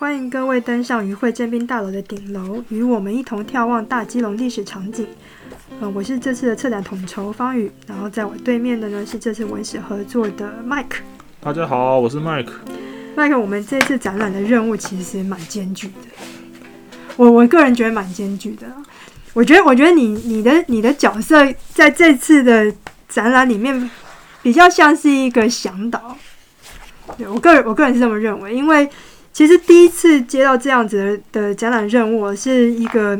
欢迎各位登上于会征兵大楼的顶楼，与我们一同眺望大基隆历史场景。呃，我是这次的策展统筹方宇，然后在我对面的呢是这次文史合作的 Mike。大家好，我是 Mike。Mike，我们这次展览的任务其实蛮艰巨的，我我个人觉得蛮艰巨的。我觉得，我觉得你你的你的角色在这次的展览里面比较像是一个向导。对，我个人我个人是这么认为，因为其实第一次接到这样子的展览任务，是一个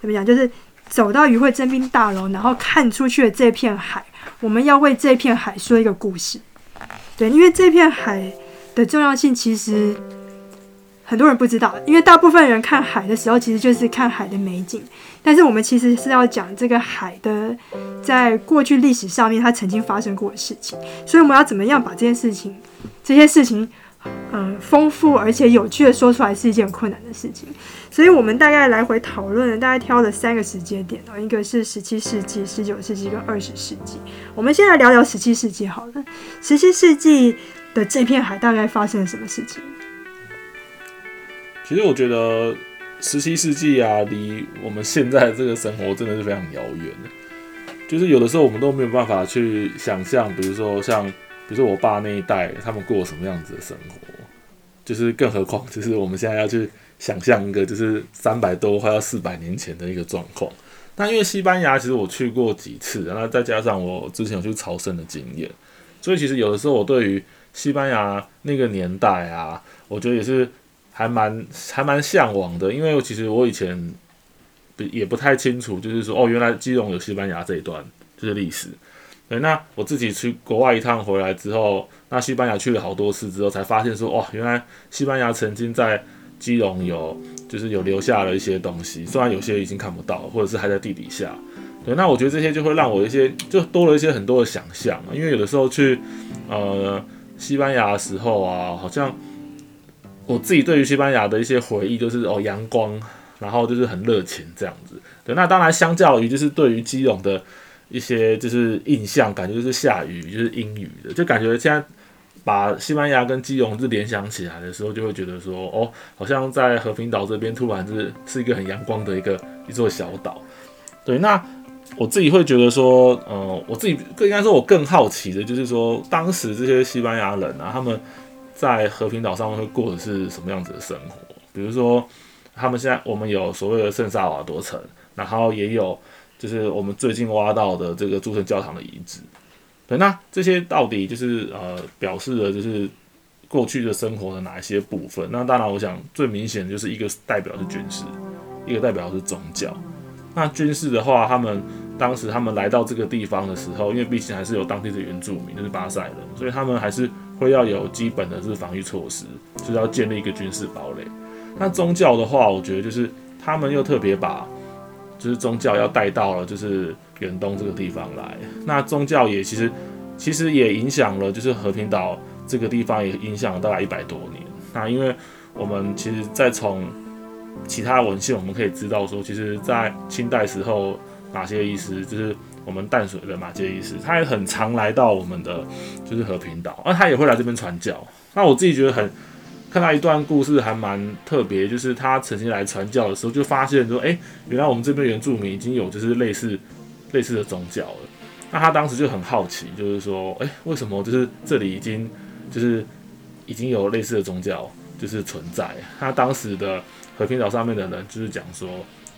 怎么讲？就是走到渔会征兵大楼，然后看出去的这片海，我们要为这片海说一个故事。对，因为这片海的重要性，其实很多人不知道，因为大部分人看海的时候，其实就是看海的美景。但是我们其实是要讲这个海的，在过去历史上面它曾经发生过的事情，所以我们要怎么样把这件事情、这些事情，嗯，丰富而且有趣的说出来，是一件困难的事情。所以我们大概来回讨论了，大概挑了三个时间点哦，一个是十七世纪、十九世纪跟二十世纪。我们先来聊聊十七世纪好了。十七世纪的这片海大概发生了什么事情？其实我觉得。十七世纪啊，离我们现在这个生活真的是非常遥远的。就是有的时候我们都没有办法去想象，比如说像，比如说我爸那一代，他们过什么样子的生活。就是更何况，就是我们现在要去想象一个，就是三百多快要四百年前的一个状况。那因为西班牙，其实我去过几次，然后再加上我之前有去朝圣的经验，所以其实有的时候我对于西班牙那个年代啊，我觉得也是。还蛮还蛮向往的，因为其实我以前也不太清楚，就是说哦，原来基隆有西班牙这一段就是历史。对，那我自己去国外一趟回来之后，那西班牙去了好多次之后，才发现说哦，原来西班牙曾经在基隆有就是有留下了一些东西，虽然有些已经看不到，或者是还在地底下。对，那我觉得这些就会让我一些就多了一些很多的想象，因为有的时候去呃西班牙的时候啊，好像。我自己对于西班牙的一些回忆就是哦，阳光，然后就是很热情这样子。对，那当然相较于就是对于基隆的一些就是印象，感觉就是下雨就是阴雨的，就感觉现在把西班牙跟基隆是联想起来的时候，就会觉得说哦，好像在和平岛这边突然是是一个很阳光的一个一座小岛。对，那我自己会觉得说，嗯，我自己更应该说，我更好奇的就是说，当时这些西班牙人啊，他们。在和平岛上面会过的是什么样子的生活？比如说，他们现在我们有所谓的圣萨瓦多城，然后也有就是我们最近挖到的这个诸神教堂的遗址。对，那这些到底就是呃表示了就是过去的生活的哪一些部分？那当然，我想最明显的就是一个代表是军事，一个代表是宗教。那军事的话，他们当时他们来到这个地方的时候，因为毕竟还是有当地的原住民，就是巴塞人，所以他们还是。会要有基本的是防御措施，就是要建立一个军事堡垒。那宗教的话，我觉得就是他们又特别把，就是宗教要带到了就是远东这个地方来。那宗教也其实其实也影响了，就是和平岛这个地方也影响了大概一百多年。那因为我们其实再从其他文献我们可以知道说，其实在清代时候，马偕医师就是。我们淡水的马偕医师，他也很常来到我们的就是和平岛，那他也会来这边传教。那我自己觉得很看到一段故事还蛮特别，就是他曾经来传教的时候，就发现说，哎，原来我们这边原住民已经有就是类似类似的宗教了。那他当时就很好奇，就是说，哎，为什么就是这里已经就是已经有类似的宗教就是存在？他当时的和平岛上面的人就是讲说。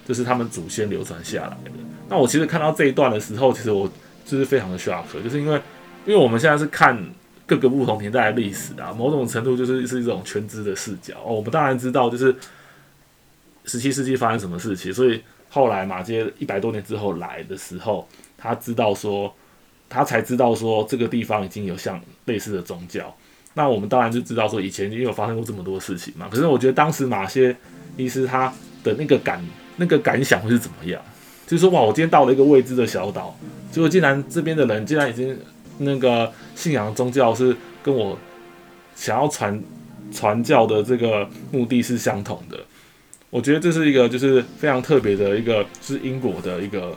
这是他们祖先流传下来的。那我其实看到这一段的时候，其实我就是非常的 shock，就是因为，因为我们现在是看各个不同年代的历史啊，某种程度就是是一种全知的视角。哦，我们当然知道，就是十七世纪发生什么事情，所以后来马街一百多年之后来的时候，他知道说，他才知道说这个地方已经有像类似的宗教。那我们当然就知道说，以前已经有发生过这么多事情嘛。可是我觉得当时马歇医师他的那个感。那个感想会是怎么样？就是说，哇，我今天到了一个未知的小岛，结果竟然这边的人竟然已经那个信仰宗教是跟我想要传传教的这个目的是相同的。我觉得这是一个就是非常特别的一个，是因果的一个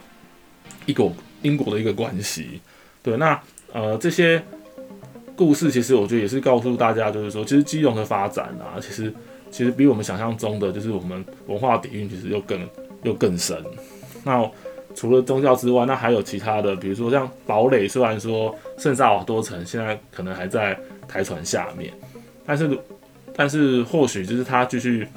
一个因果的一个关系。对，那呃这些故事其实我觉得也是告诉大家，就是说，其实基隆的发展啊，其实其实比我们想象中的，就是我们文化底蕴其实又更又更深。那除了宗教之外，那还有其他的，比如说像堡垒，虽然说圣萨瓦多城现在可能还在台船下面，但是但是或许就是他继续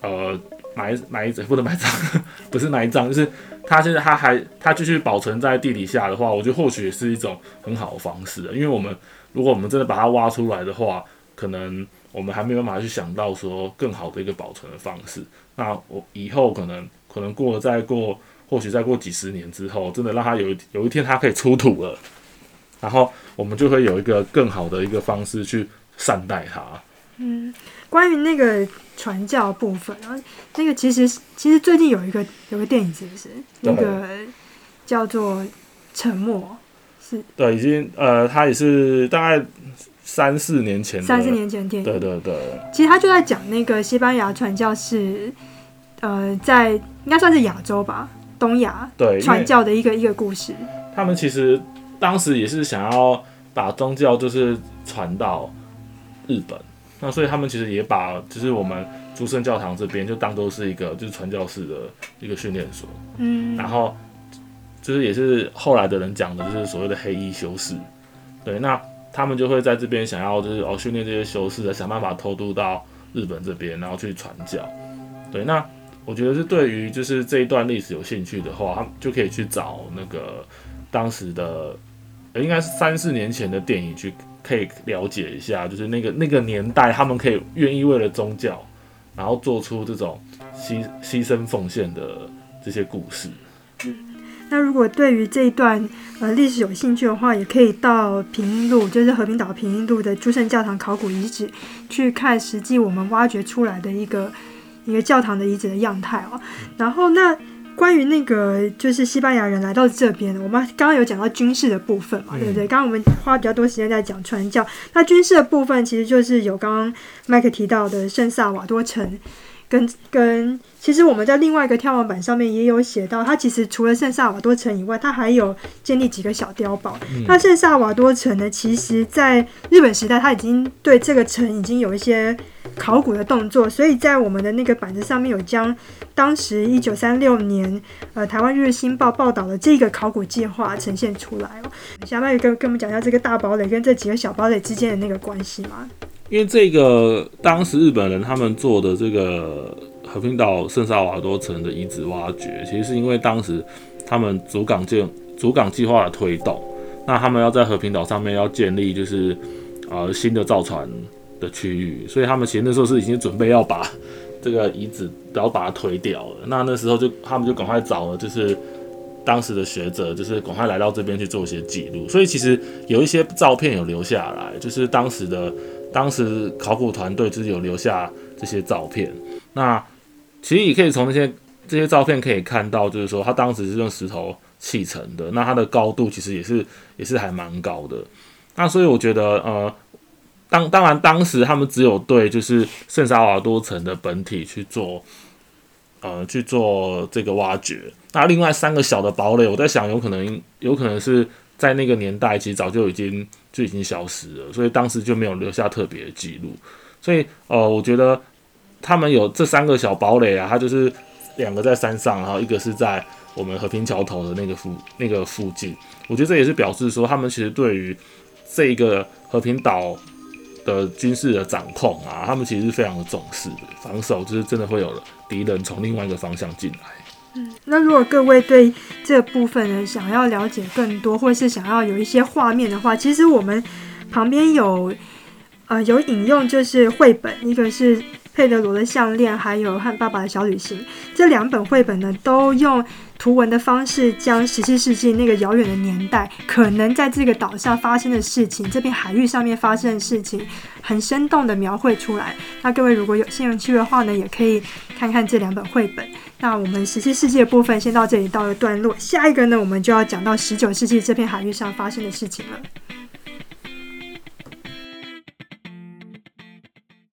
呃埋埋不能埋葬，不是埋葬，就是他现在他还他继续保存在地底下的话，我觉得或许也是一种很好的方式，因为我们如果我们真的把它挖出来的话，可能。我们还没有办法去想到说更好的一个保存的方式。那我以后可能可能过了再过，或许再过几十年之后，真的让它有一有一天它可以出土了，然后我们就会有一个更好的一个方式去善待它。嗯，关于那个传教部分啊，那个其实其实最近有一个有个电影是不是？那个叫做《沉默》是？对，已经呃，它也是大概。三四年前，三四年前的电影，对对对，其实他就在讲那个西班牙传教士，呃，在应该算是亚洲吧，东亚对传教的一个一个故事。他们其实当时也是想要把宗教就是传到日本，那所以他们其实也把就是我们诸圣教堂这边就当做是一个就是传教士的一个训练所，嗯，然后就是也是后来的人讲的就是所谓的黑衣修士，对，那。他们就会在这边想要就是哦训练这些修士的，想办法偷渡到日本这边，然后去传教。对，那我觉得是对于就是这一段历史有兴趣的话，就可以去找那个当时的，应该是三四年前的电影去可以了解一下，就是那个那个年代他们可以愿意为了宗教，然后做出这种牺牺牲奉献的这些故事。那如果对于这一段呃历史有兴趣的话，也可以到平阴路，就是和平岛平阴路的诸圣教堂考古遗址去看实际我们挖掘出来的一个一个教堂的遗址的样态哦。然后那关于那个就是西班牙人来到这边，我们刚刚有讲到军事的部分嘛，对不对？刚刚我们花比较多时间在讲传教，那军事的部分其实就是有刚刚麦克提到的圣萨瓦多城。跟跟，其实我们在另外一个天王板上面也有写到，它其实除了圣萨瓦多城以外，它还有建立几个小碉堡。嗯、那圣萨瓦多城呢，其实在日本时代，它已经对这个城已经有一些考古的动作，所以在我们的那个板子上面有将当时一九三六年呃台湾日日新报报道的这个考古计划呈现出来哦。小麦跟跟我们讲一下这个大堡垒跟这几个小堡垒之间的那个关系吗？因为这个当时日本人他们做的这个和平岛圣萨瓦多城的遗址挖掘，其实是因为当时他们主港建主港计划的推动，那他们要在和平岛上面要建立就是呃新的造船的区域，所以他们其实那时候是已经准备要把这个遗址都要把它推掉了。那那时候就他们就赶快找了就是当时的学者，就是赶快来到这边去做一些记录。所以其实有一些照片有留下来，就是当时的。当时考古团队就是有留下这些照片，那其实也可以从那些这些照片可以看到，就是说他当时是用石头砌成的，那它的高度其实也是也是还蛮高的。那所以我觉得，呃，当当然当时他们只有对就是圣萨瓦多城的本体去做，呃，去做这个挖掘。那另外三个小的堡垒，我在想有可能有可能是。在那个年代，其实早就已经就已经消失了，所以当时就没有留下特别的记录。所以，呃，我觉得他们有这三个小堡垒啊，它就是两个在山上，然后一个是在我们和平桥头的那个附那个附近。我觉得这也是表示说，他们其实对于这个和平岛的军事的掌控啊，他们其实是非常的重视的。防守就是真的会有敌人从另外一个方向进来。那如果各位对这部分呢，想要了解更多，或是想要有一些画面的话，其实我们旁边有呃有引用，就是绘本，一个是佩德罗的项链，还有和爸爸的小旅行，这两本绘本呢，都用图文的方式，将十七世纪那个遥远的年代，可能在这个岛上发生的事情，这片海域上面发生的事情，很生动的描绘出来。那各位如果有兴趣的话呢，也可以看看这两本绘本。那我们十七世纪的部分先到这里到了段落，下一个呢，我们就要讲到十九世纪这片海域上发生的事情了。